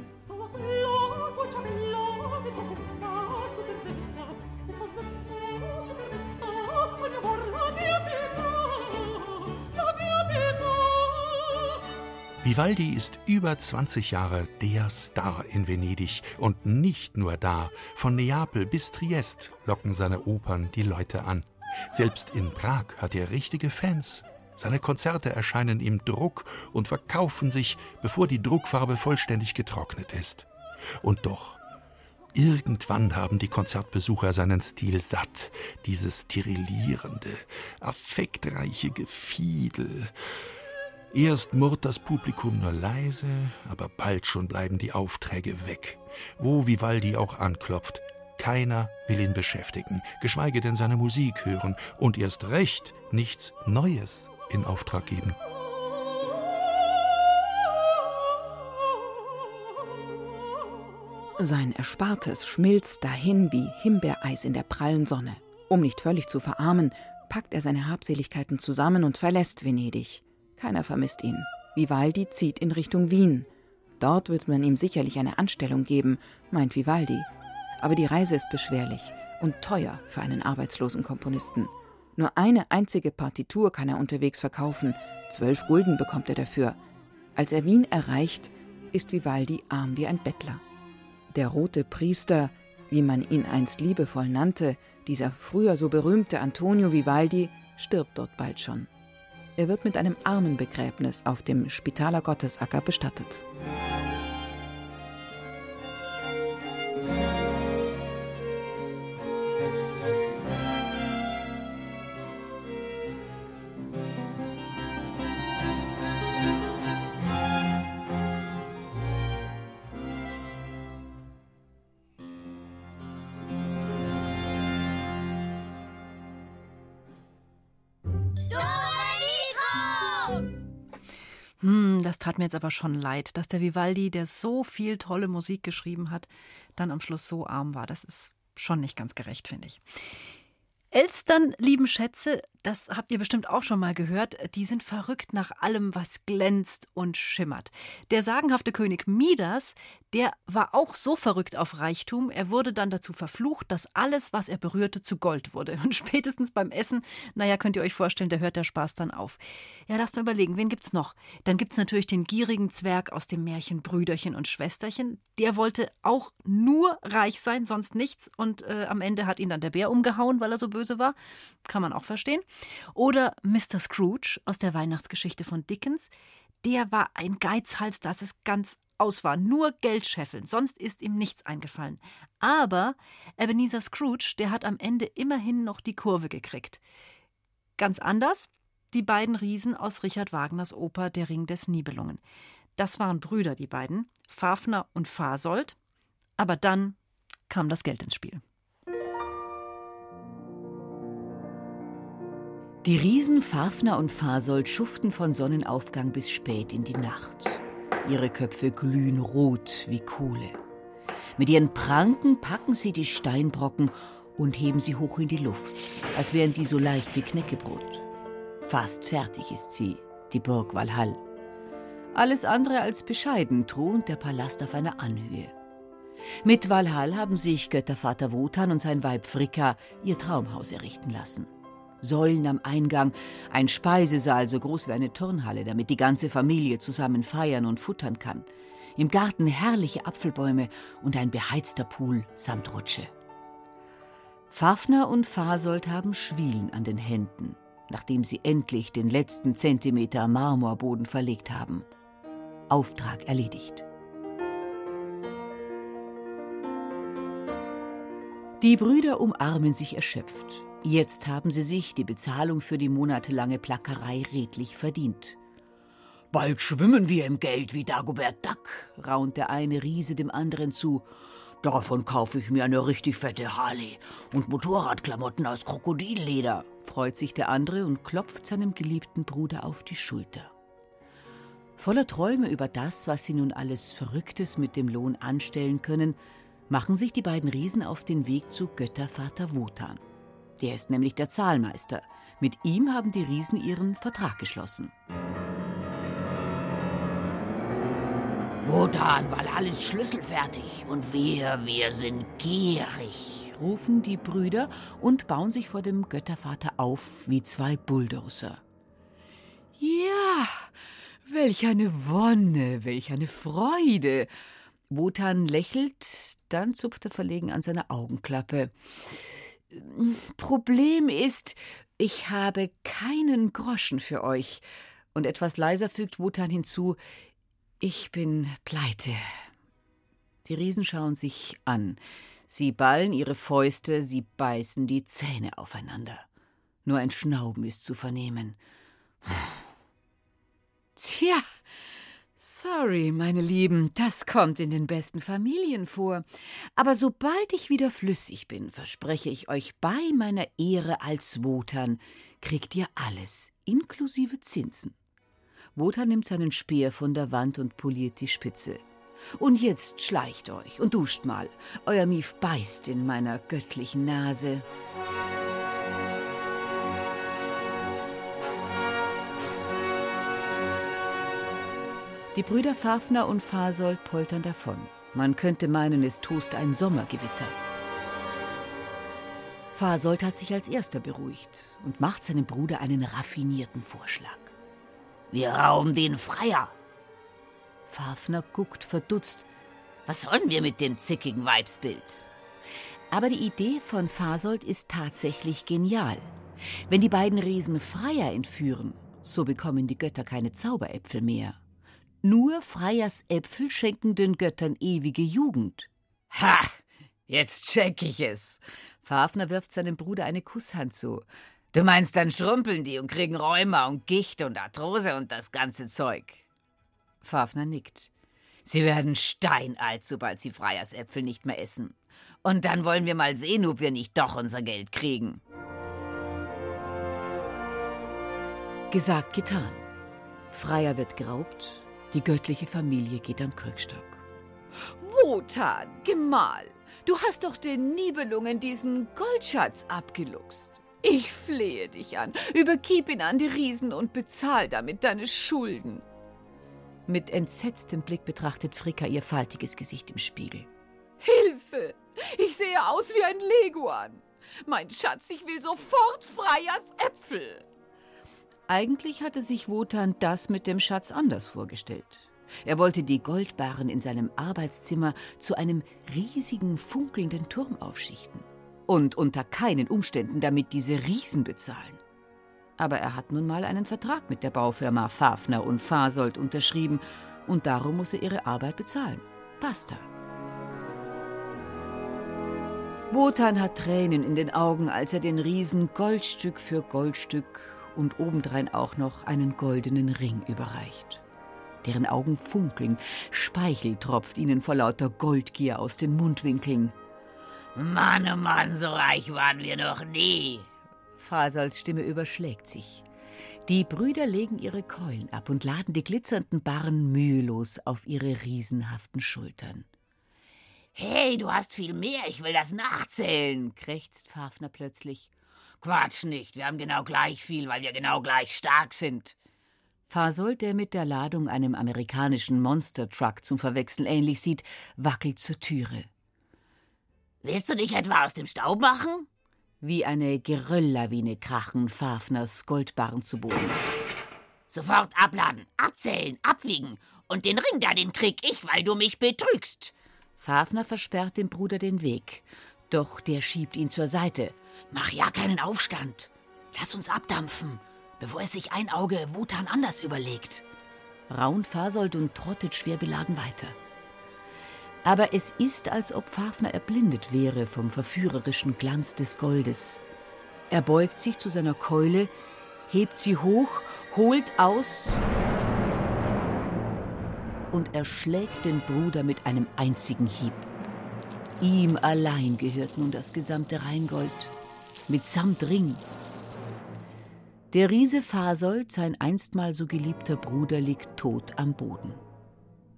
Vivaldi ist über 20 Jahre der Star in Venedig und nicht nur da. Von Neapel bis Triest locken seine Opern die Leute an. Selbst in Prag hat er richtige Fans. Seine Konzerte erscheinen im Druck und verkaufen sich, bevor die Druckfarbe vollständig getrocknet ist. Und doch, irgendwann haben die Konzertbesucher seinen Stil satt, dieses tirillierende, affektreiche Gefiedel. Erst murrt das Publikum nur leise, aber bald schon bleiben die Aufträge weg. Wo Vivaldi auch anklopft, keiner will ihn beschäftigen, geschweige denn seine Musik hören und erst recht nichts Neues in Auftrag geben. Sein Erspartes schmilzt dahin wie Himbeereis in der prallen Sonne. Um nicht völlig zu verarmen, packt er seine Habseligkeiten zusammen und verlässt Venedig. Keiner vermisst ihn. Vivaldi zieht in Richtung Wien. Dort wird man ihm sicherlich eine Anstellung geben, meint Vivaldi. Aber die Reise ist beschwerlich und teuer für einen arbeitslosen Komponisten. Nur eine einzige Partitur kann er unterwegs verkaufen. Zwölf Gulden bekommt er dafür. Als er Wien erreicht, ist Vivaldi arm wie ein Bettler. Der rote Priester, wie man ihn einst liebevoll nannte, dieser früher so berühmte Antonio Vivaldi, stirbt dort bald schon. Er wird mit einem Armenbegräbnis auf dem Spitaler Gottesacker bestattet. Tat mir jetzt aber schon leid, dass der Vivaldi, der so viel tolle Musik geschrieben hat, dann am Schluss so arm war. Das ist schon nicht ganz gerecht, finde ich. Elstern, lieben Schätze, das habt ihr bestimmt auch schon mal gehört, die sind verrückt nach allem, was glänzt und schimmert. Der sagenhafte König Midas, der war auch so verrückt auf Reichtum, er wurde dann dazu verflucht, dass alles, was er berührte, zu Gold wurde. Und spätestens beim Essen, naja, könnt ihr euch vorstellen, da hört der Spaß dann auf. Ja, lasst mal überlegen, wen gibt's noch? Dann gibt's natürlich den gierigen Zwerg aus dem Märchen Brüderchen und Schwesterchen. Der wollte auch nur reich sein, sonst nichts. Und äh, am Ende hat ihn dann der Bär umgehauen, weil er so böse war. Kann man auch verstehen. Oder Mr. Scrooge aus der Weihnachtsgeschichte von Dickens. Der war ein Geizhals, das es ganz aus war. Nur Geld scheffeln, sonst ist ihm nichts eingefallen. Aber Ebenezer Scrooge, der hat am Ende immerhin noch die Kurve gekriegt. Ganz anders die beiden Riesen aus Richard Wagners Oper Der Ring des Nibelungen. Das waren Brüder, die beiden, Fafner und Fasold. Aber dann kam das Geld ins Spiel. Die Riesen Fafner und Fasold schuften von Sonnenaufgang bis spät in die Nacht. Ihre Köpfe glühen rot wie Kohle. Mit ihren Pranken packen sie die Steinbrocken und heben sie hoch in die Luft, als wären die so leicht wie Knäckebrot. Fast fertig ist sie, die Burg Walhall. Alles andere als bescheiden thront der Palast auf einer Anhöhe. Mit Walhall haben sich Göttervater Wotan und sein Weib Fricka ihr Traumhaus errichten lassen. Säulen am Eingang, ein Speisesaal so groß wie eine Turnhalle, damit die ganze Familie zusammen feiern und futtern kann. Im Garten herrliche Apfelbäume und ein beheizter Pool samt Rutsche. Fafner und Fasold haben Schwielen an den Händen, nachdem sie endlich den letzten Zentimeter Marmorboden verlegt haben. Auftrag erledigt. Die Brüder umarmen sich erschöpft. Jetzt haben sie sich die Bezahlung für die monatelange Plackerei redlich verdient. Bald schwimmen wir im Geld wie Dagobert Duck, raunt der eine Riese dem anderen zu. Davon kaufe ich mir eine richtig fette Harley und Motorradklamotten aus Krokodilleder, freut sich der andere und klopft seinem geliebten Bruder auf die Schulter. Voller Träume über das, was sie nun alles Verrücktes mit dem Lohn anstellen können, machen sich die beiden Riesen auf den Weg zu Göttervater Wotan. Der ist nämlich der Zahlmeister. Mit ihm haben die Riesen ihren Vertrag geschlossen. Wotan, weil alles schlüsselfertig und wir, wir sind gierig, rufen die Brüder und bauen sich vor dem Göttervater auf wie zwei Bulldozer. Ja, welch eine Wonne, welch eine Freude. Wotan lächelt, dann zupft er verlegen an seiner Augenklappe. Problem ist, ich habe keinen Groschen für euch. Und etwas leiser fügt Wotan hinzu, ich bin pleite. Die Riesen schauen sich an. Sie ballen ihre Fäuste, sie beißen die Zähne aufeinander. Nur ein Schnauben ist zu vernehmen. Tja, sorry, meine Lieben, das kommt in den besten Familien vor. Aber sobald ich wieder flüssig bin, verspreche ich euch bei meiner Ehre als Wotan, kriegt ihr alles, inklusive Zinsen. Wotan nimmt seinen Speer von der Wand und poliert die Spitze. Und jetzt schleicht euch und duscht mal. Euer Mief beißt in meiner göttlichen Nase. Die Brüder Fafner und Fasold poltern davon. Man könnte meinen, es tost ein Sommergewitter. Fasold hat sich als erster beruhigt und macht seinem Bruder einen raffinierten Vorschlag. Wir rauben den Freier. Fafner guckt verdutzt. Was sollen wir mit dem zickigen Weibsbild? Aber die Idee von Fasold ist tatsächlich genial. Wenn die beiden Riesen Freier entführen, so bekommen die Götter keine Zauberäpfel mehr. Nur Freiers Äpfel schenken den Göttern ewige Jugend. Ha! Jetzt check ich es. Fafner wirft seinem Bruder eine Kusshand zu. Du meinst, dann schrumpeln die und kriegen Rheuma und Gicht und Arthrose und das ganze Zeug. Fafner nickt. Sie werden steinalt, sobald sie Freiersäpfel nicht mehr essen. Und dann wollen wir mal sehen, ob wir nicht doch unser Geld kriegen. Gesagt, getan. Freier wird geraubt, die göttliche Familie geht am Krückstock. Wotan, Gemahl, du hast doch den Nibelungen diesen Goldschatz abgeluchst. Ich flehe dich an, übergib ihn an die Riesen und bezahl damit deine Schulden. Mit entsetztem Blick betrachtet Fricka ihr faltiges Gesicht im Spiegel. Hilfe! Ich sehe aus wie ein Leguan. Mein Schatz, ich will sofort Freiers Äpfel. Eigentlich hatte sich Wotan das mit dem Schatz anders vorgestellt. Er wollte die Goldbarren in seinem Arbeitszimmer zu einem riesigen, funkelnden Turm aufschichten und unter keinen Umständen damit diese Riesen bezahlen. Aber er hat nun mal einen Vertrag mit der Baufirma Fafner und Fasold unterschrieben und darum muss er ihre Arbeit bezahlen. Basta. Wotan hat Tränen in den Augen, als er den Riesen Goldstück für Goldstück und obendrein auch noch einen goldenen Ring überreicht. Deren Augen funkeln, Speichel tropft ihnen vor lauter Goldgier aus den Mundwinkeln. Mann, oh Mann, so reich waren wir noch nie. Fasals Stimme überschlägt sich. Die Brüder legen ihre Keulen ab und laden die glitzernden Barren mühelos auf ihre riesenhaften Schultern. Hey, du hast viel mehr, ich will das nachzählen, krächzt Fafner plötzlich. Quatsch nicht, wir haben genau gleich viel, weil wir genau gleich stark sind. Fasold, der mit der Ladung einem amerikanischen Monster Truck zum Verwechseln ähnlich sieht, wackelt zur Türe. Willst du dich etwa aus dem Staub machen? Wie eine Gerölllawine krachen Fafners Goldbarren zu Boden. Sofort abladen, abzählen, abwiegen. Und den Ring da, den krieg ich, weil du mich betrügst. Fafner versperrt dem Bruder den Weg. Doch der schiebt ihn zur Seite. Mach ja keinen Aufstand. Lass uns abdampfen, bevor es sich ein Auge Wutan anders überlegt. Raun fasolt und trottet schwer beladen weiter aber es ist, als ob Fafner erblindet wäre vom verführerischen Glanz des Goldes. Er beugt sich zu seiner Keule, hebt sie hoch, holt aus und erschlägt den Bruder mit einem einzigen Hieb. Ihm allein gehört nun das gesamte Rheingold, mitsamt Ring. Der Riese Fasold, sein einstmal so geliebter Bruder, liegt tot am Boden.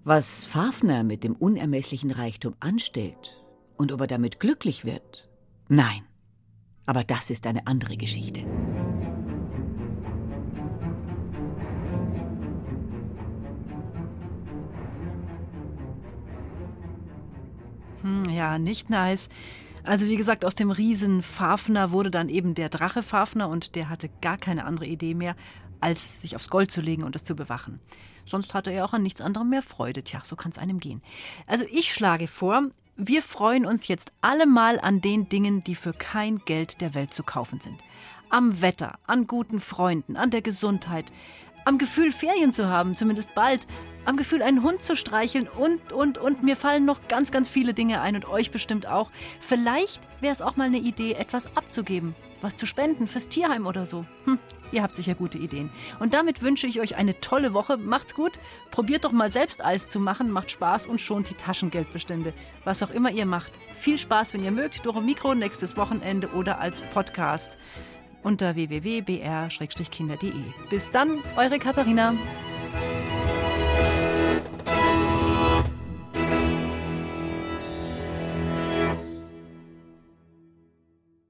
Was Fafner mit dem unermesslichen Reichtum anstellt und ob er damit glücklich wird, nein. Aber das ist eine andere Geschichte. Hm, ja, nicht nice. Also wie gesagt, aus dem Riesen Fafner wurde dann eben der Drache Fafner und der hatte gar keine andere Idee mehr, als sich aufs Gold zu legen und es zu bewachen. Sonst hatte er auch an nichts anderem mehr Freude. Tja, so kann es einem gehen. Also ich schlage vor, wir freuen uns jetzt alle mal an den Dingen, die für kein Geld der Welt zu kaufen sind. Am Wetter, an guten Freunden, an der Gesundheit, am Gefühl, Ferien zu haben, zumindest bald, am Gefühl, einen Hund zu streicheln und, und, und. Mir fallen noch ganz, ganz viele Dinge ein und euch bestimmt auch. Vielleicht wäre es auch mal eine Idee, etwas abzugeben, was zu spenden fürs Tierheim oder so. Hm, ihr habt sicher gute Ideen. Und damit wünsche ich euch eine tolle Woche. Macht's gut. Probiert doch mal selbst Eis zu machen. Macht Spaß und schont die Taschengeldbestände. Was auch immer ihr macht. Viel Spaß, wenn ihr mögt. Doro Mikro nächstes Wochenende oder als Podcast unter www.br-kinder.de. Bis dann, eure Katharina.